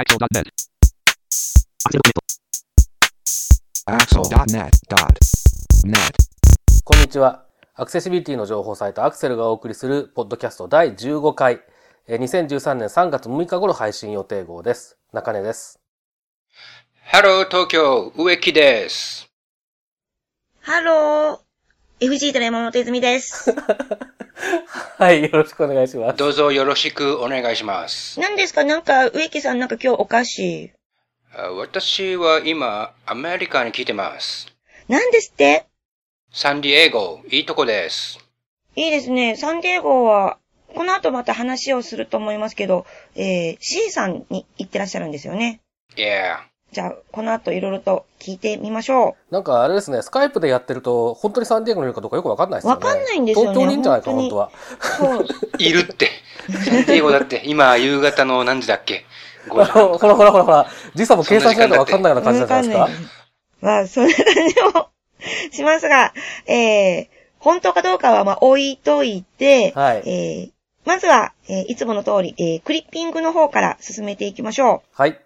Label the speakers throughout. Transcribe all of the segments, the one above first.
Speaker 1: Accsell.net.
Speaker 2: Accsell.net.net.
Speaker 3: こんにちは。アクセシビリティの情報サイトアクセルがお送りするポッドキャスト第15回、えー2013年3月6日頃配信予定号です。中根です。
Speaker 4: ハロー東京、植木です。
Speaker 5: Hello。FG トレ山本泉です。
Speaker 3: はい、よろしくお願いします。
Speaker 4: どうぞよろしくお願いします。
Speaker 5: 何ですか？なんか、植木さんなんか今日おかしい。
Speaker 4: あ私は今、アメリカに来てます。
Speaker 5: 何ですって？
Speaker 4: サンディエゴ、いいとこです。
Speaker 5: いいですね。サンディエゴは、この後また話をすると思いますけど、えー、C さんに行ってらっしゃるんですよね。
Speaker 4: Yeah.
Speaker 5: じゃあ、この後いろいろと聞いてみましょ
Speaker 3: なんかあれですね、スカイプでやってると、本当にサンディエゴにいるかどうかよくわかんないですよね。
Speaker 5: わかんないんですよね
Speaker 3: 東京にいるんじゃないか、
Speaker 5: 本当に
Speaker 3: 本当は。
Speaker 5: う。そう。
Speaker 4: いるって。サンディエゴだって、今、夕方の何時だっけ ?5 時半。
Speaker 3: ほらほらほらほら、時差も計算しないとわかんないような感じじゃないですか？
Speaker 5: まあ、そんな感じもしますが、えー、本当かどうかはまあ置いといて、
Speaker 3: はい
Speaker 5: えー、まずは、えーいつもの通り、えー、クリッピングの方から進めていきましょ
Speaker 3: はい。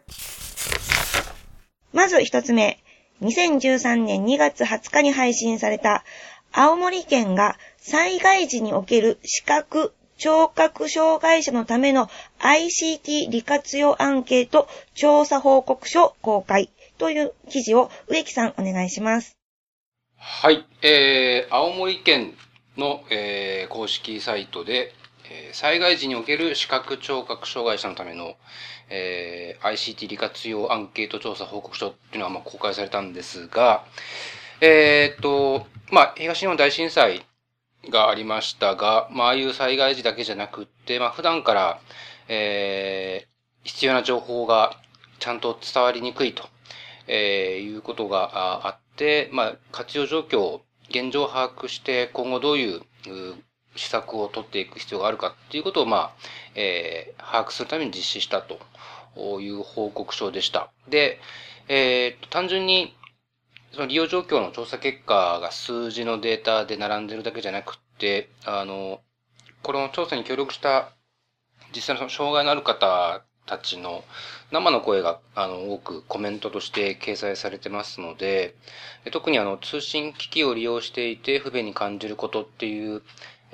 Speaker 5: まず一つ目、2013年2月20日に配信された、青森県が災害時における視覚、聴覚障害者のための ICT 利活用アンケート調査報告書公開という記事を植木さんお願いします。
Speaker 4: はい。えー、青森県の、えー公式サイトで、えー災害時における視覚聴覚障害者のための、えー ICT 利活用アンケート調査報告書っていうのがまあ公開されたんですが、えーっと、まあ、東日本大震災がありましたが、まあ、ああいう災害時だけじゃなくって、まあ、普段から、えー必要な情報がちゃんと伝わりにくいと、えーいうことがあって、まあ、活用状況を現状を把握して、今後どういう施策を取っていく必要があるかっていうことを、まあ、えー把握するために実施したという報告書でした。で、えー単純に、その利用状況の調査結果が数字のデータで並んでるだけじゃなくて、あの、この調査に協力した実際のその障害のある方たちの生の声があの多くコメントとして掲載されてますの、で特にあの通信機器を利用していて不便に感じることっていう、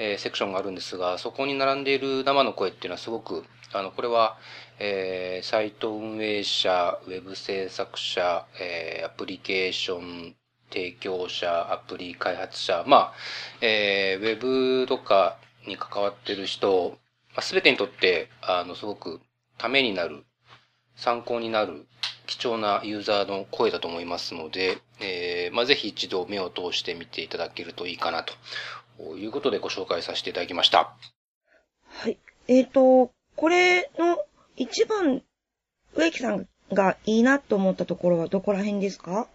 Speaker 4: えーセクションがあるんですが、そこに並んでいる生の声っていうのはすごく、あの、これは、えーサイト運営者、ウェブ制作者、えーアプリケーション提供者、アプリ開発者、まあ、えーウェブとかに関わってる人、まあ、全てにとって、あの、すごくためになる、参考になる、貴重なユーザーの声だと思いますので、えーまあ、ぜひ一度目を通してみていただけるといいかなということでご紹介させていただきました。
Speaker 5: はい。えっ、と、これの一番、植木さんがいいなと思ったところはどこら辺ですか？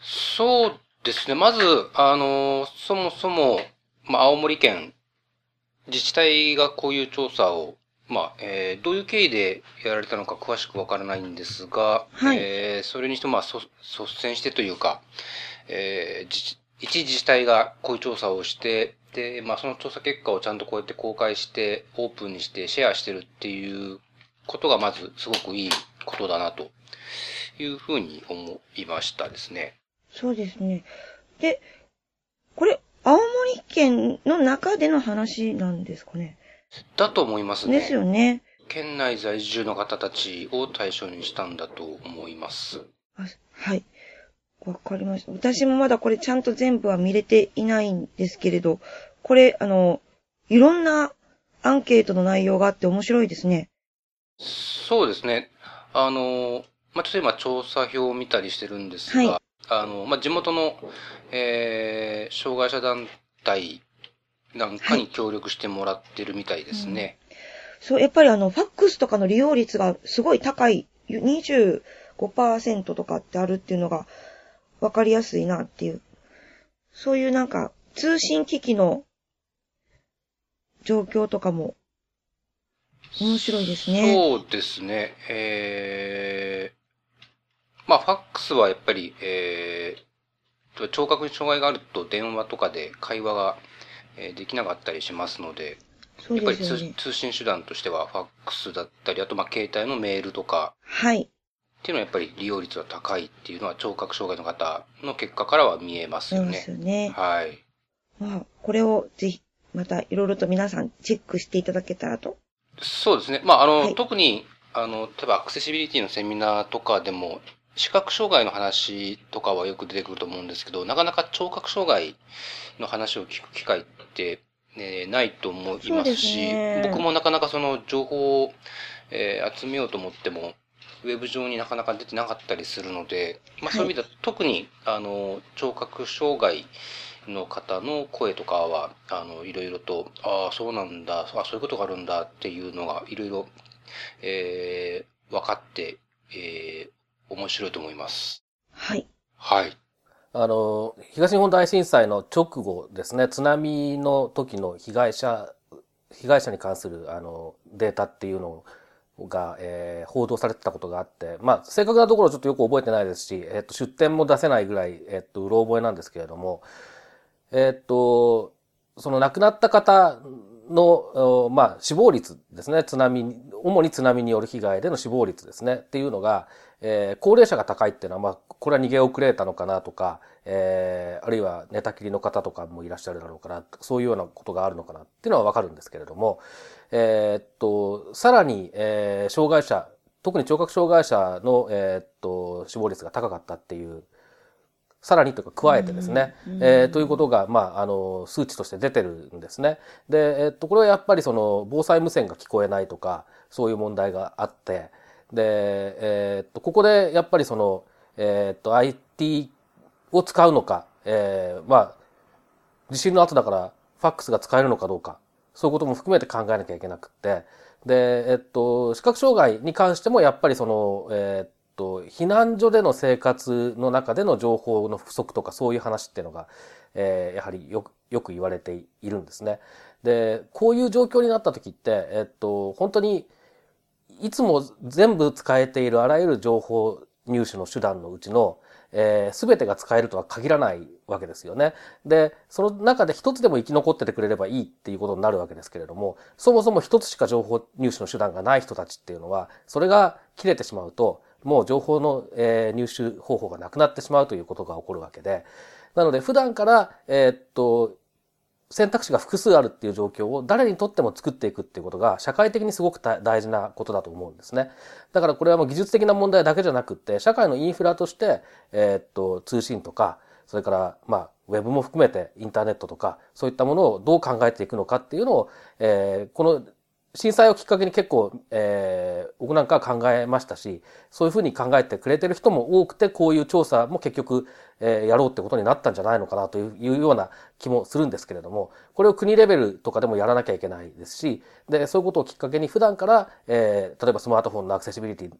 Speaker 4: そうですね。まず、あの、そもそも、まあ、青森県、自治体がこういう調査を、まあ、えーどういう経緯でやられたのか詳しくわからないんですが、
Speaker 5: はい
Speaker 4: えーそれにしても、まあ、そ率先してというか、えー自治一自治体がこういう調査をして、で、まあ、その調査結果をちゃんとこうやって公開して、オープンにしてシェアしてるっていうことが、まず、すごくいいことだな、というふうに思いましたですね。
Speaker 5: そうですね。で、これ、青森県の中での話なんですかね。
Speaker 4: だと思いますね。
Speaker 5: ですよね。
Speaker 4: 県内在住の方たちを対象にしたんだと思います。
Speaker 5: あはい。わかりました。私もまだこれちゃんと全部は見れていないんですけれど、これ、あの、いろんなアンケートの内容があって面白いですね。
Speaker 4: そうですね。あの、まあ、例えば調査表を見たりしてるんですが、
Speaker 5: はい
Speaker 4: あの、まあ、地元の、えー、障害者団体なんかに協力してもらってるみたいですね。
Speaker 5: そう、やっぱりあの、ファックスとかの利用率がすごい高い、25%とかってあるっていうのがわかりやすいなっていう。そういうなんか、通信機器の状況とかも面白いですね。
Speaker 4: そうですね。えー、まあ、ファックスはやっぱり、えー、聴覚に障害があると電話とかで会話が、えーできなかったりしますので、やっぱり通信手段としてはファックスだったり、あとまあ携帯のメールとか、
Speaker 5: はい。
Speaker 4: っていうのはやっぱり利用率が高いっていうのは聴覚障害の方の結果からは見えますよ
Speaker 5: そうです
Speaker 4: ね。
Speaker 5: よね。
Speaker 4: はい。
Speaker 5: まあ、これをぜひ、またいろいろと皆さんチェックしていただけたらと。
Speaker 4: そうですね。まあ、あの、
Speaker 5: はい
Speaker 4: 特に、あの、例えばアクセシビリティのセミナーとかでも、視覚障害の話とかはよく出てくると思うんですけど、なかなか聴覚障害の話を聞く機会って、ね、ないと思いますし、
Speaker 5: ね
Speaker 4: 僕もなかなかその情報を、えー集めようと思っても、ウェブ上になかなか出てなかったりするので、まあ、そういう意味では、特に、あの、聴覚障害の方の声とかは、あの、いろいろと、ああ、そうなんだ、あそういうことがあるんだっていうのが、いろいろ、えー、分かって、えー、面白いと思います。
Speaker 5: はい。
Speaker 4: はい。
Speaker 3: あの、東日本大震災の直後ですね、津波の時の被害者、被害者に関するあのデータっていうのが、えー報道されてたことがあって、まあ、正確なところちょっとよく覚えてないですし、えっと、出典も出せないぐらい、えっと、うろ覚えなんですけれども、えっと、その亡くなった方の、まあ、死亡率ですね。津波に、主に津波による被害での死亡率ですね。っていうのが、えー高齢者が高いっていうのは、まあ、これは逃げ遅れたのかなとか、えーあるいは寝たきりの方とかもいらっしゃるだろうから、そういうようなことがあるのかなっていうのはわかるんですけれども、えーっと、さらに、えー障害者、特に聴覚障害者の、えーっと、死亡率が高かったっていう、さらにというか加えてですね、
Speaker 5: うん
Speaker 3: えーということが、まあ、あの、数値として出てるんですね。で、えーっと、これはやっぱりその、防災無線が聞こえないとか、そういう問題があって、で、えーっと、ここでやっぱりその、えーっと、IT を使うのか、えーまあ、地震の後だから、ファックスが使えるのかどうか、そういうことも含めて考えなきゃいけなくって、で、えっと、視覚障害に関してもやっぱりその、えっと、避難所での生活の中での情報の不足とかそういう話っていうのが、えーやはりよく、よく言われているんですね。で、こういう状況になった時って、えっと、本当に、いつも全部使えているあらゆる情報入手の手段のうちの、えー、全てが使えるとは限らないわけですよね。で、その中で一つでも生き残っててくれればいいっていうことになるわけですけれども、そもそも一つしか情報入手の手段がない人たちっていうのは、それが切れてしまうと、もう情報の、えー入手方法がなくなってしまうということが起こるわけで、なので普段から、えーっと、選択肢が複数あるっていう状況を誰にとっても作っていくっていうことが社会的にすごく大事なことだと思うんですね。だからこれはもう技術的な問題だけじゃなくって、社会のインフラとして、えーっと、通信とか、それから、まあ、ウェブも含めてインターネットとか、そういったものをどう考えていくのかっていうのを、えーこの震災をきっかけに結構、えー僕なんか考えましたし、そういうふうに考えてくれてる人も多くて、こういう調査も結局、えーやろうってことになったんじゃないのかなというような気もするんですけれども、これを国レベルとかでもやらなきゃいけないですし、で、そういうことをきっかけに普段から、えー例えばスマートフォンのアクセシビリティ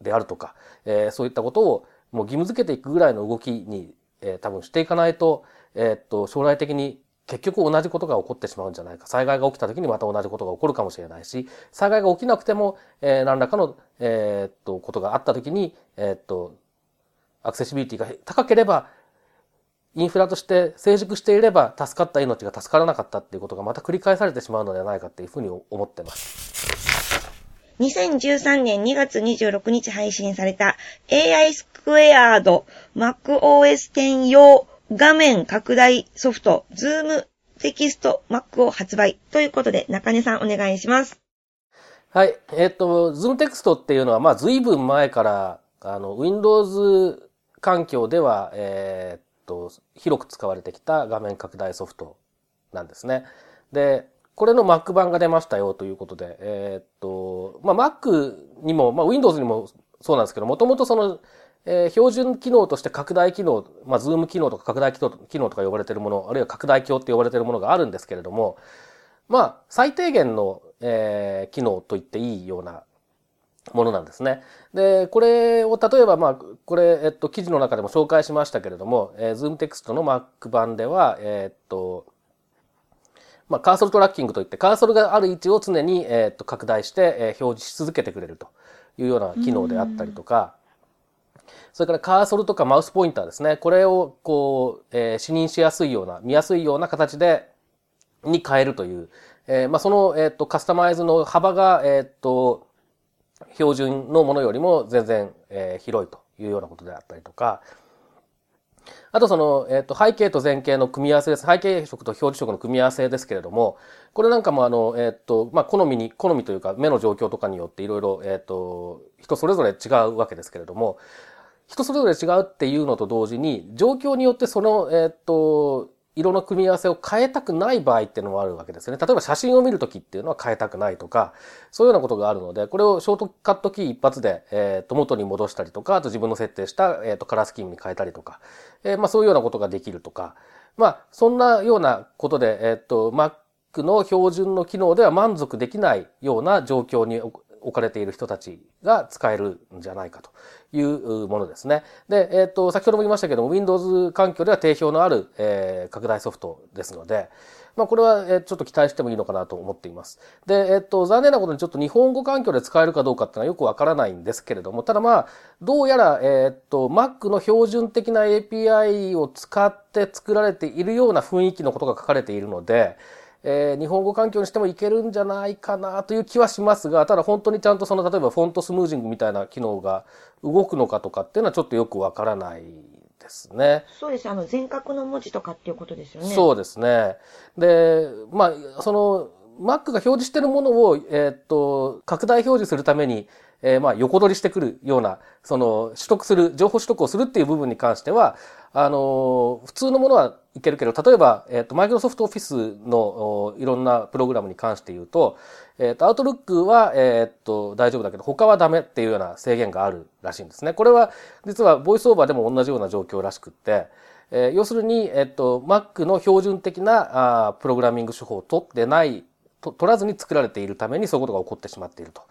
Speaker 3: であるとか、えーそういったことをもう義務付けていくぐらいの動きに、えー多分していかないと、えーっと、将来的に結局同じことが起こってしまうんじゃないか。災害が起きた時にまた同じことが起こるかもしれないし、災害が起きなくても、えー何らかの、えーっと、ことがあった時に、えーっと、アクセシビリティが高ければ、インフラとして成熟していれば助かった命が助からなかったっていうことがまた繰り返されてしまうのではないかっていうふうに思ってます。
Speaker 5: 2013年2月26日配信された AI スクエアード MacOS10 用画面拡大ソフト Zoom テキスト Mac を発売ということで中根さんお願いします。
Speaker 3: はい。えっ、と、Zoom テクストっていうのは、まあ、随分前から、あの、Windows 環境では、えっと、広く使われてきた画面拡大ソフトなんですね。で、これの Mac 版が出ましたよということで、えっと、まあ、Mac にも、まあ、Windows にもそうなんですけど、もともとその、えー標準機能として拡大機能、まあ、ズーム機能とか拡大機能機能とか呼ばれているもの、あるいは拡大鏡って呼ばれているものがあるんですけれども、まあ、最低限の、えー機能と言っていいようなものなんですね。で、これを例えば、まあ、これ、えっと、記事の中でも紹介しましたけれども、えー、Zoom テクストの Mac 版では、えーっと、まあ、カーソルトラッキングといって、カーソルがある位置を常に、えーっと、拡大して、えー表示し続けてくれるというような機能であったりとか、それからカーソルとかマウスポインターですね。これを、こう、えー視認しやすいような、見やすいような形で、に変えるという、えー、まあ、その、えっ、と、カスタマイズの幅が、えっ、と、標準のものよりも全然、えー、広いというようなことであったりとか、あとその、えっ、と、背景と前景の組み合わせです。背景色と表示色の組み合わせですけれども、これなんかもあの、えっ、と、まあ、好みに、好みというか、目の状況とかによっていろいろ、えっ、と、人それぞれ違うわけですけれども、人それぞれ違うっていうのと同時に、状況によってその、えっ、と、色の組み合わせを変えたくない場合っていうのもあるわけですよね。例えば写真を見るときっていうのは変えたくないとか、そういうようなことがあるので、これをショートカットキー一発で、えっ、と、元に戻したりとか、あと自分の設定した、えっ、と、カラースキームに変えたりとか、えー、まあそういうようなことができるとか、まあ、そんなようなことで、えっ、と、Mac の標準の機能では満足できないような状況に置かれている人たちが使えるんじゃないかというものですね。で、えっ、ー、と、先ほども言いましたけども、Windows 環境では定評のある、えー、拡大ソフトですので、まあ、これは、えちょっと期待してもいいのかなと思っています。で、えっと、残念なことにちょっと日本語環境で使えるかどうかっていうのはよくわからないんですけれども、ただまあ、どうやら、えっと、Mac の標準的な API を使って作られているような雰囲気のことが書かれているので、えー、日本語環境にしてもいけるんじゃないかなという気はしますが、ただ本当にちゃんとその、例えばフォントスムージングみたいな機能が動くのかとかっていうのはちょっとよくわからないですね。
Speaker 5: そうです。あの、全角の文字とかっていうことですよね。
Speaker 3: そうですね。で、まあ、その、Mac が表示しているものを、え、っと、拡大表示するために、えー、まあ、横取りしてくるような、その、取得する、情報取得をするっていう部分に関しては、あの、普通のものはいけるけど、例えば、えっ、ー、と、マイクロソフトオフィスのいろんなプログラムに関して言うと、えっ、ー、と、アウトルックは、えっ、と、大丈夫だけど、他はダメっていうような制限があるらしいんですね。これは、実は、ボイスオーバーでも同じような状況らしくって、えー、要するに、えっ、と、Mac の標準的なあプログラミング手法を取ってない、取らずに作られているためにそういうことが起こってしまっていると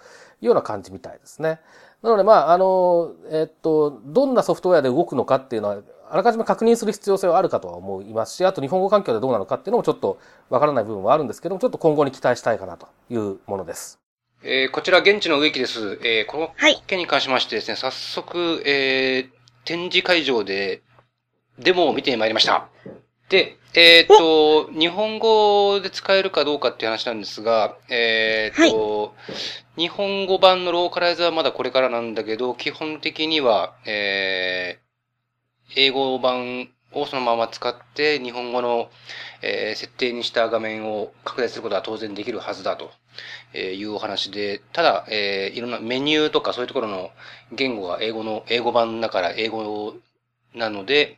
Speaker 3: いうような感じみたいですね。なので、まあ、あの、えっと、どんなソフトウェアで動くのかっていうのは、あらかじめ確認する必要性はあるかとは思いますし、あと日本語環境でどうなのかっていうのもちょっとわからない部分はあるんですけども、ちょっと今後に期待したいかなというものです。
Speaker 4: えー、こちら現地の植木です。えー、この件に関しましてですね、早速、えー、展示会場でデモを見てまいりました。で、えっ、ー、と、日本語で使えるかどうかっていう話なんですが、えっ、ー、と、はい、日本語版のローカライズはまだこれからなんだけど、基本的には、えー、英語版をそのまま使って日本語の、えー、設定にした画面を拡大することは当然できるはずだというお話で、ただ、えー、いろんなメニューとかそういうところの言語が英語の、英語版だから英語なので、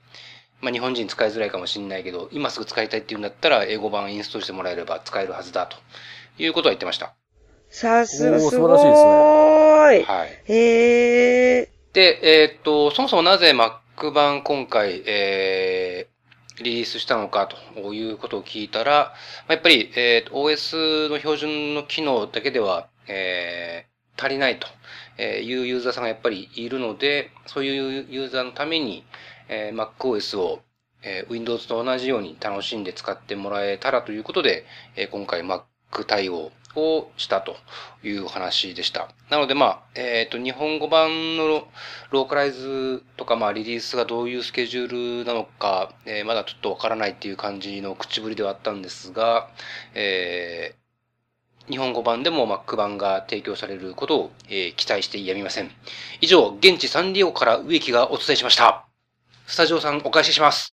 Speaker 4: まあ、日本人使いづらいかもしれないけど、今すぐ使いたいって言うんだったら、英語版インストールしてもらえれば使えるはずだということは言ってました。
Speaker 5: さすが素晴らしいですね。
Speaker 4: はい。
Speaker 5: へ
Speaker 4: え。で、えー、っと、そもそもなぜ Mac 版今回、えー、リリースしたのかということを聞いたら、やっぱり、えー、OS の標準の機能だけでは、えー、足りないというユーザーさんがやっぱりいるので、そういうユーザーのために、えー、MacOS を、えー、Windows と同じように楽しんで使ってもらえたらということで、えー、今回 Mac 対応をしたという話でした。なので、まあ、えっ、ー、と、日本語版のローカライズとか、まあ、リリースがどういうスケジュールなのか、えー、まだちょっとわからないっていう感じの口ぶりではあったんですが、えー、日本語版でも Mac 版が提供されることを、えー、期待してやみません。以上、現地サンディオから植木がお伝えしました。スタジオさんお返しします。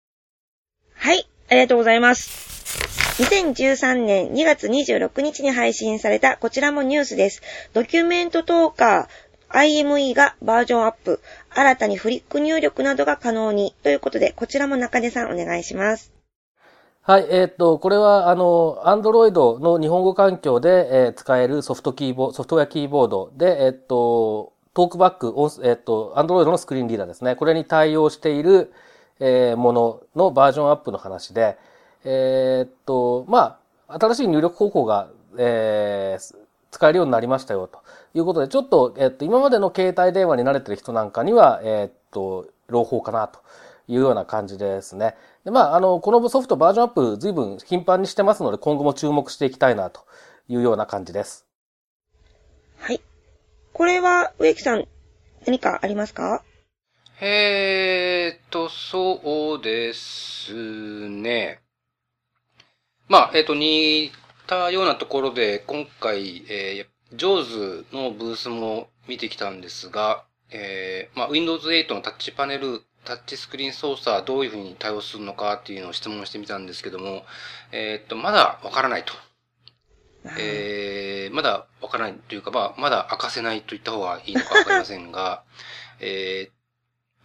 Speaker 5: はい、ありがとうございます。2013年2月26日に配信されたこちらもニュースです。ドキュメントトーカー IME がバージョンアップ、新たにフリック入力などが可能にということで、こちらも中根さんお願いします。
Speaker 3: はい、えー、っと、これは、あの、Android の日本語環境で、えー、使えるソフトキーボード、ソフトウェアキーボードで、えー、っと、トークバック、えっと、Android のスクリーンリーダーですね。これに対応している、えー、もののバージョンアップの話で、えー、っと、まあ、新しい入力方法が、えー、使えるようになりましたよ、ということで、ちょっと、えっと、今までの携帯電話に慣れてる人なんかには、えっと、朗報かな、というような感じですね。で、まあ、あの、このソフトバージョンアップ随分頻繁にしてますので、今後も注目していきたいな、というような感じです。
Speaker 5: はい。これは、植木さん、何かありますか？
Speaker 4: えーと、そうですね。まあ、えっ、ー、と、似ったようなところで、今回、えー、ジョーズのブースも見てきたんですが、えー、まあ、Windows 8のタッチパネル、タッチスクリーン操作どういうふうに対応するのかっていうのを質問してみたんですけども、えー、っと、まだわからないと。えー、まだわからないというか、まあ、まだ明かせないと言った方がいいのかわかりませんが、え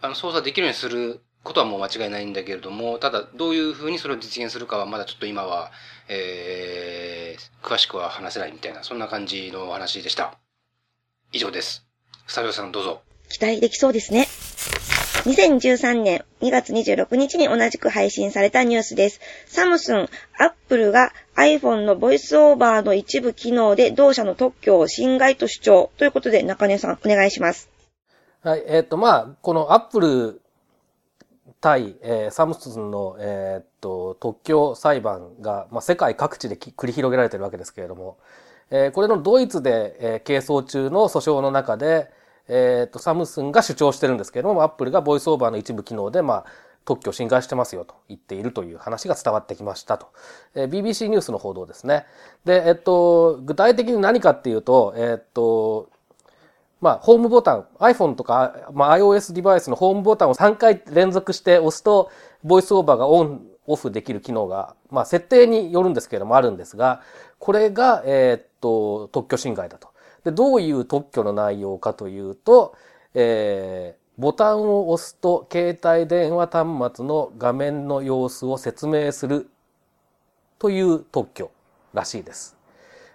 Speaker 4: ー、あの、操作できるようにすることはもう間違いないんだけれども、ただ、どういうふうにそれを実現するかはまだちょっと今は、えー、詳しくは話せないみたいな、そんな感じのお話でした。以上です。スタジオさんどうぞ。
Speaker 5: 期待できそうですね。2013年2月26日に同じく配信されたニュースです。サムスン、アップルが iPhone の VoiceOver の一部機能で同社の特許を侵害と主張ということで中根さんお願いします。
Speaker 3: はい、えっ、ー、と、まあ、このアップル対、えー、サムスンの、えー、っと、特許裁判が、まあ、世界各地で繰り広げられているわけですけれども、えー、これのドイツで、えー、係争中の訴訟の中で、えっ、と、サムスンが主張してるんですけれども、アップルがボイスオーバーの一部機能で、まあ、特許侵害してますよと言っているという話が伝わってきましたと。えー、BBC ニュースの報道ですね。で、えっと、具体的に何かっていうと、えっと、まあ、ホームボタン、iPhone とか、まあ、iOS デバイスのホームボタンを3回連続して押すと、ボイスオーバーがオン、オフできる機能が、まあ、設定によるんですけれどもあるんですが、これが、えっと、特許侵害だと。で、どういう特許の内容かというと、えー、ボタンを押すと携帯電話端末の画面の様子を説明するという特許らしいです。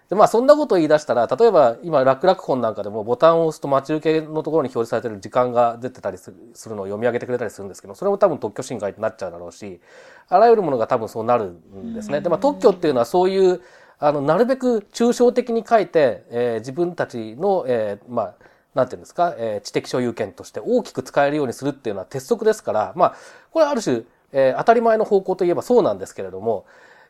Speaker 3: で、まあそんなことを言い出したら、例えば今楽々本なんかでもボタンを押すと待ち受けのところに表示されてる時間が出てたりするのを読み上げてくれたりするんですけど、それも多分特許侵害になっちゃうだろうし、あらゆるものが多分そうなるんですね。で、まあ特許っていうのはそういうあの、なるべく抽象的に書いて、えー、自分たちの、えー、まあ、なんていうんですか、えー、知的所有権として大きく使えるようにするっていうのは鉄則ですから、まあ、これはある種、えー、当たり前の方向といえばそうなんですけれども、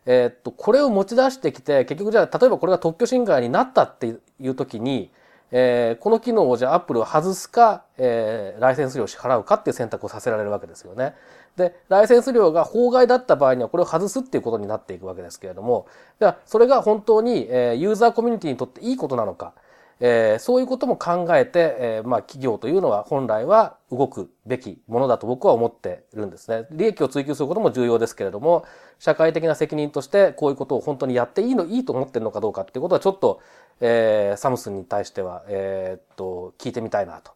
Speaker 3: えー、っと、これを持ち出してきて、結局じゃあ、例えばこれが特許侵害になったっていう時に、えー、この機能をじゃあアップルを外すか、えー、ライセンス料を支払うかっていう選択をさせられるわけですよね。で、ライセンス料が法外だった場合にはこれを外すっていうことになっていくわけですけれども、じゃあそれが本当に、えー、ユーザーコミュニティにとっていいことなのか、えー、そういうことも考えて、えー、まあ企業というのは本来は動くべきものだと僕は思ってるんですね。利益を追求することも重要ですけれども、社会的な責任としてこういうことを本当にやっていいの、いいと思ってるのかどうかっていうことはちょっと、えー、サムスンに対しては、えー、っと、聞いてみたいなと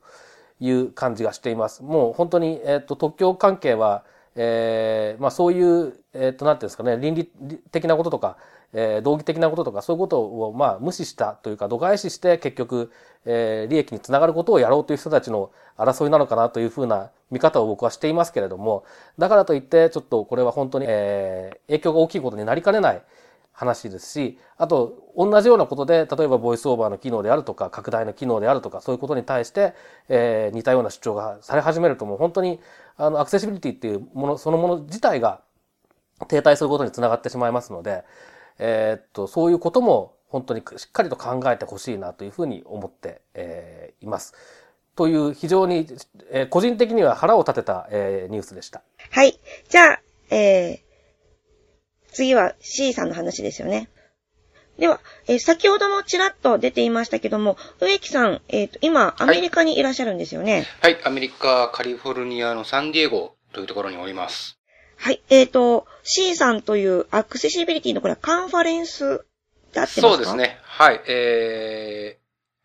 Speaker 3: いう感じがしています。もう本当に、えー、っと、特許関係は、えー、まあそういう、えっ、と、なんていうんですかね、倫理的なこととか、えー、道義的なこととか、そういうことを、まあ無視したというか、度外視して、結局、えー、利益につながることをやろうという人たちの争いなのかなというふうな見方を僕はしていますけれども、だからといって、ちょっとこれは本当に、えー、影響が大きいことになりかねない、話ですし、あと、同じようなことで、例えばボイスオーバーの機能であるとか、拡大の機能であるとか、そういうことに対して、えー、似たような主張がされ始めると、もう本当に、あの、アクセシビリティっていうもの、そのもの自体が停滞することにつながってしまいますので、えー、っと、そういうことも本当にしっかりと考えてほしいなというふうに思って、えー、います。という非常に、えー、個人的には腹を立てた、えー、ニュースでした。
Speaker 5: はい。じゃあ、えー、次は C さんの話ですよね。では、えー、先ほどもちらっと出ていましたけども、植木さん、えっ、ー、と、今、アメリカにいらっしゃるんですよね、
Speaker 4: はい。はい、アメリカ、カリフォルニアのサンディエゴというところにおります。
Speaker 5: はい、えっ、ー、と、C さんというアクセシビリティのこれはカンファレンスであってますか？
Speaker 4: そうですね。はい。え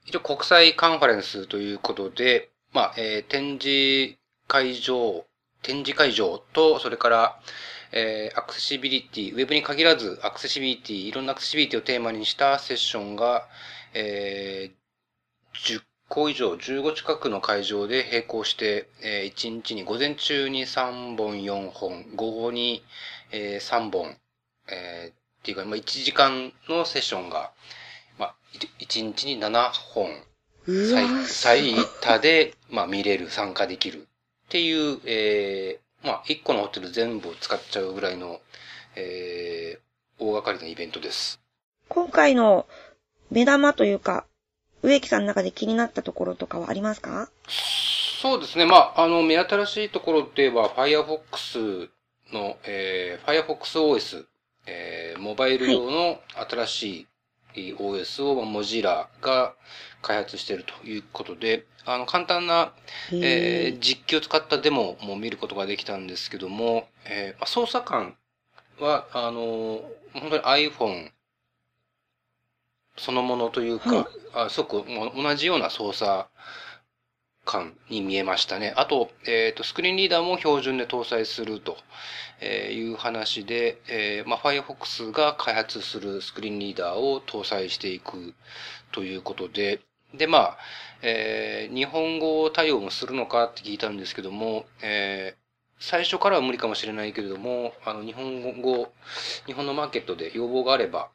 Speaker 4: ー、一応国際カンファレンスということで、まあ、えー、展示会場、展示会場と、それから、えー、アクセシビリティ、ウェブに限らずアクセシビリティ、いろんなアクセシビリティをテーマにしたセッションが、えー、10個以上、15近くの会場で並行して、えー、1日に午前中に3本、4本、午後に、えー、3本、えー、っていうか、まあ、1時間のセッションが、まあ、1日に7本、最最多で、まあ、見れる、参加できるっていう、えー、まあ、一個のホテル全部使っちゃうぐらいの、えー、大掛かりなイベントです。
Speaker 5: 今回の目玉というか、植木さんの中で気になったところとかはありますか？
Speaker 4: そうですね。まあ、あの、目新しいところでは、Firefox の、えー、Firefox OS、えー、モバイル用の新しい OS を、モジラが開発しているということで、あの、簡単な、えー、実機を使ったデモも見ることができたんですけども、えー、操作感は、あの、本当に iPhone そのものというか、はい、あすごく同じような操作感に見えましたね。あと、えっ、ー、と、スクリーンリーダーも標準で搭載するという話で、えー、まあ、Firefox が開発するスクリーンリーダーを搭載していくということで、で、まあ、えー、日本語対応もするのかって聞いたんですけども、えー、最初からは無理かもしれないけれども、あの、日本語、日本のマーケットで要望があれば、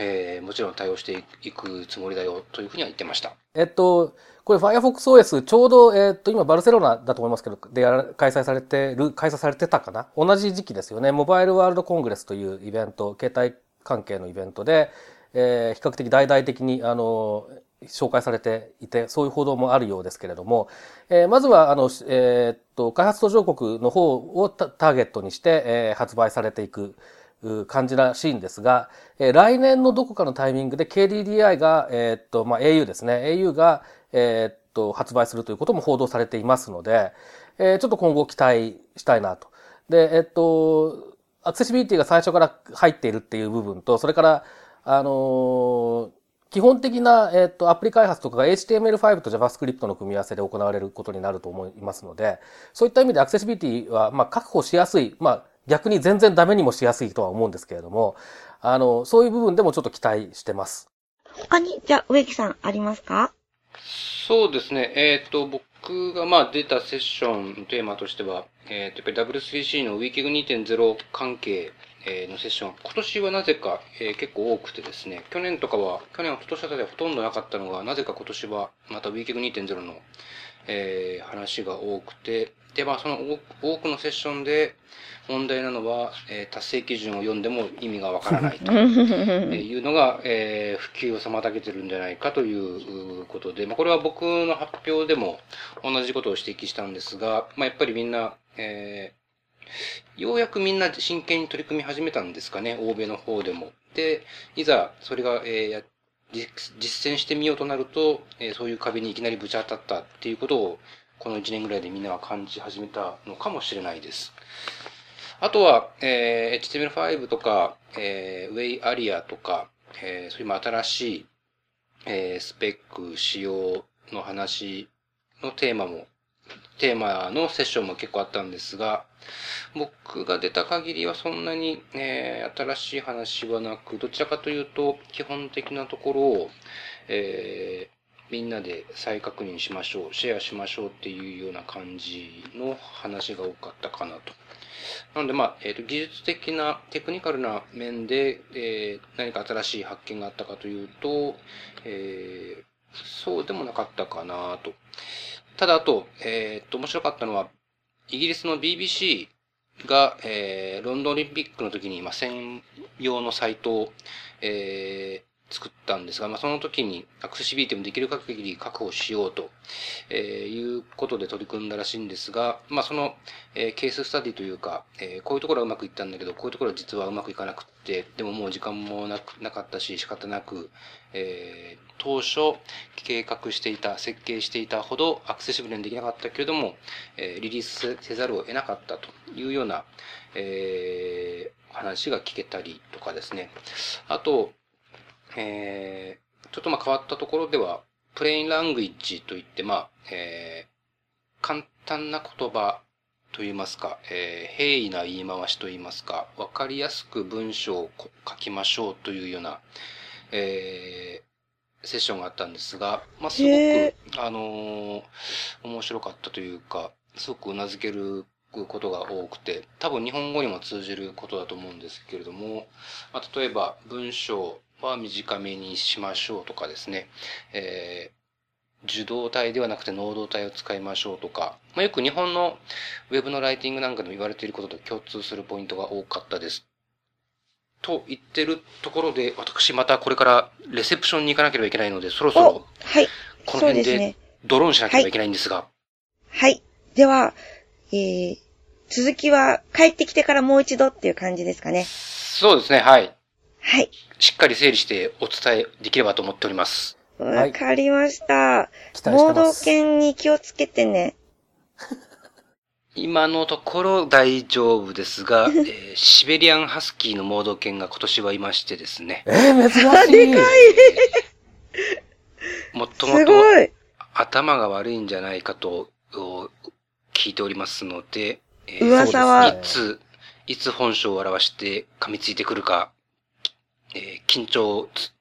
Speaker 4: えー、もちろん対応していくつもりだよというふうには言ってました。
Speaker 3: えっと、これ FirefoxOS ちょうど、えっと、今バルセロナだと思いますけど、で開催されてる、開催されてたかな？同じ時期ですよね。モバイルワールドコングレスというイベント、携帯関係のイベントで、えー、比較的大々的に、あの、紹介されていて、そういう報道もあるようですけれども、えー、まずは、あの、えー、っと、開発途上国の方をターゲットにして、えー、発売されていく感じらしいんですが、え、来年のどこかのタイミングで KDDI が、え、っと、まあ、au ですね。au が、え、っと、発売するということも報道されていますので、えー、ちょっと今後期待したいなと。で、えっと、アクセシビリティが最初から入っているっていう部分と、それから、あの、基本的な、えっ、と、アプリ開発とかが HTML5 と JavaScript の組み合わせで行われることになると思いますので、そういった意味でアクセシビリティは、まあ、確保しやすい、まあ、逆に全然ダメにもしやすいとは思うんですけれども、あの、そういう部分でもちょっと期待してます。
Speaker 5: 他に、じゃあ、植木さんありますか？
Speaker 4: そうですね。えっ、ー、と、僕がまあ出たセッションのテーマとしては、えっ、ー、と、やっぱり W3C の WikiG2.0 関係のセッション、今年はなぜか、えー、結構多くてですね、去年とかは、去年は今年あたりはほとんどなかったのが、なぜか今年はまた WikiG2.0 の、えー、話が多くて、で、まあその多くのセッションで、問題なのは、えー、達成基準を読んでも意味がわからないと いうのが、えー、普及を妨げてるんじゃないかということで、まあ、これは僕の発表でも同じことを指摘したんですが、まあ、やっぱりみんな、えー、ようやくみんな真剣に取り組み始めたんですかね、欧米の方でも。で、いざそれが、えー、実践してみようとなると、えー、そういう壁にいきなりぶち当たったっていうことを、この1年ぐらいでみんなは感じ始めたのかもしれないです。あとは、えー、HTML5 とか、えー、Way Area とか、えー、そういう新しい、えー、スペック仕様の話のテーマも、テーマのセッションも結構あったんですが、僕が出た限りはそんなに、えー、新しい話はなく、どちらかというと、基本的なところを、えー、みんなで再確認しましょう、シェアしましょうっていうような感じの話が多かったかなとなので、まあ、えっ、ー、と、技術的な、テクニカルな面で、えー、何か新しい発見があったかというと、えー、そうでもなかったかなと。ただ、あと、えっ、と、面白かったのは、イギリスの BBC が、えー、ロンドンオリンピックの時に、まあ、専用のサイトを、え作ったんですが、まあ、その時にアクセシビリティもできる限り確保しようと、えいうことで取り組んだらしいんですが、まあ、その、えケーススタディというか、えこういうところはうまくいったんだけど、こういうところは実はうまくいかなくて、でももう時間もなくなかったし仕方なく、えー、当初計画していた、設計していたほどアクセシブルにできなかったけれども、えリリースせざるを得なかったというような、えー、話が聞けたりとかですね。あと、えー、ちょっとまあ変わったところでは、プレインラングイッジといって、まあ、えー、簡単な言葉といいますか、えー、平易な言い回しといいますか、わかりやすく文章を書きましょうというような、えー、セッションがあったんですが、まあ、すごく、あのー、面白かったというか、すごく頷けることが多くて、多分日本語にも通じることだと思うんですけれども、まあ、例えば文章は短めにしましょうとかですね、えー、受動体ではなくて能動体を使いましょうとか、まあ、よく日本のウェブのライティングなんかでも言われていることと共通するポイントが多かったです。と言ってるところで、私またこれからレセプションに行かなければいけないので、そろそろ、はい。この辺でドローンしなければいけないんですが。
Speaker 5: はい。では、えー、続きは帰ってきてからもう一度っていう感じですかね。
Speaker 4: そうですね、はい。
Speaker 5: はい。
Speaker 4: しっかり整理してお伝えできればと思っております。
Speaker 5: わかりました。
Speaker 3: 期待して
Speaker 5: 盲導
Speaker 3: ます。
Speaker 5: 犬に気をつけてね。
Speaker 4: 今のところ大丈夫ですが、えーシベリアンハスキーの盲導犬が今年はいましてですね、
Speaker 3: えー、珍しい。
Speaker 4: もともと
Speaker 5: すごい。
Speaker 4: 頭が悪いんじゃないかとお聞いておりますので、えー
Speaker 5: 噂は
Speaker 4: いつ、いつ本性を表して噛みついてくるか、えー緊張つ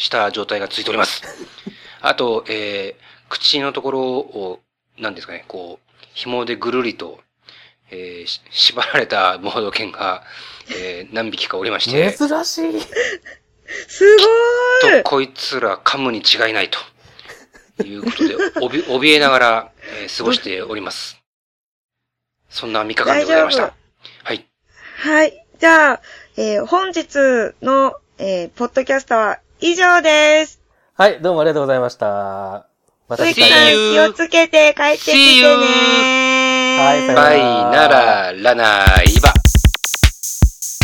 Speaker 4: した状態が続いております。あと、えー口のところを、何ですかね、こう、紐でぐるりと、えーし縛られたモード犬が、えー何匹かおりまして、
Speaker 3: 珍しい。
Speaker 5: すご
Speaker 4: と
Speaker 5: い。
Speaker 4: こいつら噛むに違いないということで、おび 怯えながら、えー過ごしております。そんな3日間でございました。。はい。
Speaker 5: はい。じゃあ、えー本日の、えーポッドキャストは以上です。
Speaker 3: はい、どうもありがとうございました。また次回.
Speaker 5: 気をつけて帰ってきて.ね。
Speaker 3: はいさよなら
Speaker 4: バイなら、ラナイバ。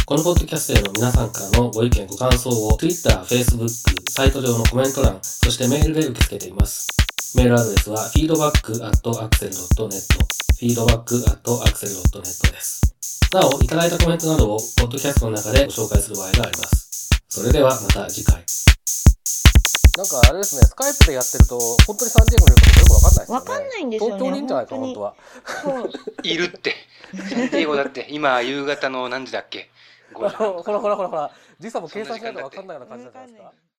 Speaker 3: このポッドキャストへの皆さんからのご意見ご感想を Twitter、Facebook、サイト上のコメント欄、そしてメールで受け付けています。メールアドレスは feedback.axel.net feedback.axel.net です。なお、いただいたコメントなどをポッドキャストの中でご紹介する場合があります。それではまた次回。なんかあれですね、スカイプでやってると、本当にサンディエゴにいるかよくわかんないですよね。
Speaker 5: わかんないんですよね
Speaker 3: 東京にいるんじゃないか、
Speaker 5: 本当に
Speaker 3: 本当は。
Speaker 4: いるって。サンディエゴだって、今、夕方の何時だっけ ?5 時半
Speaker 3: ほらほらほらほら、時差も計算しないとわかんないような感じじゃないですか。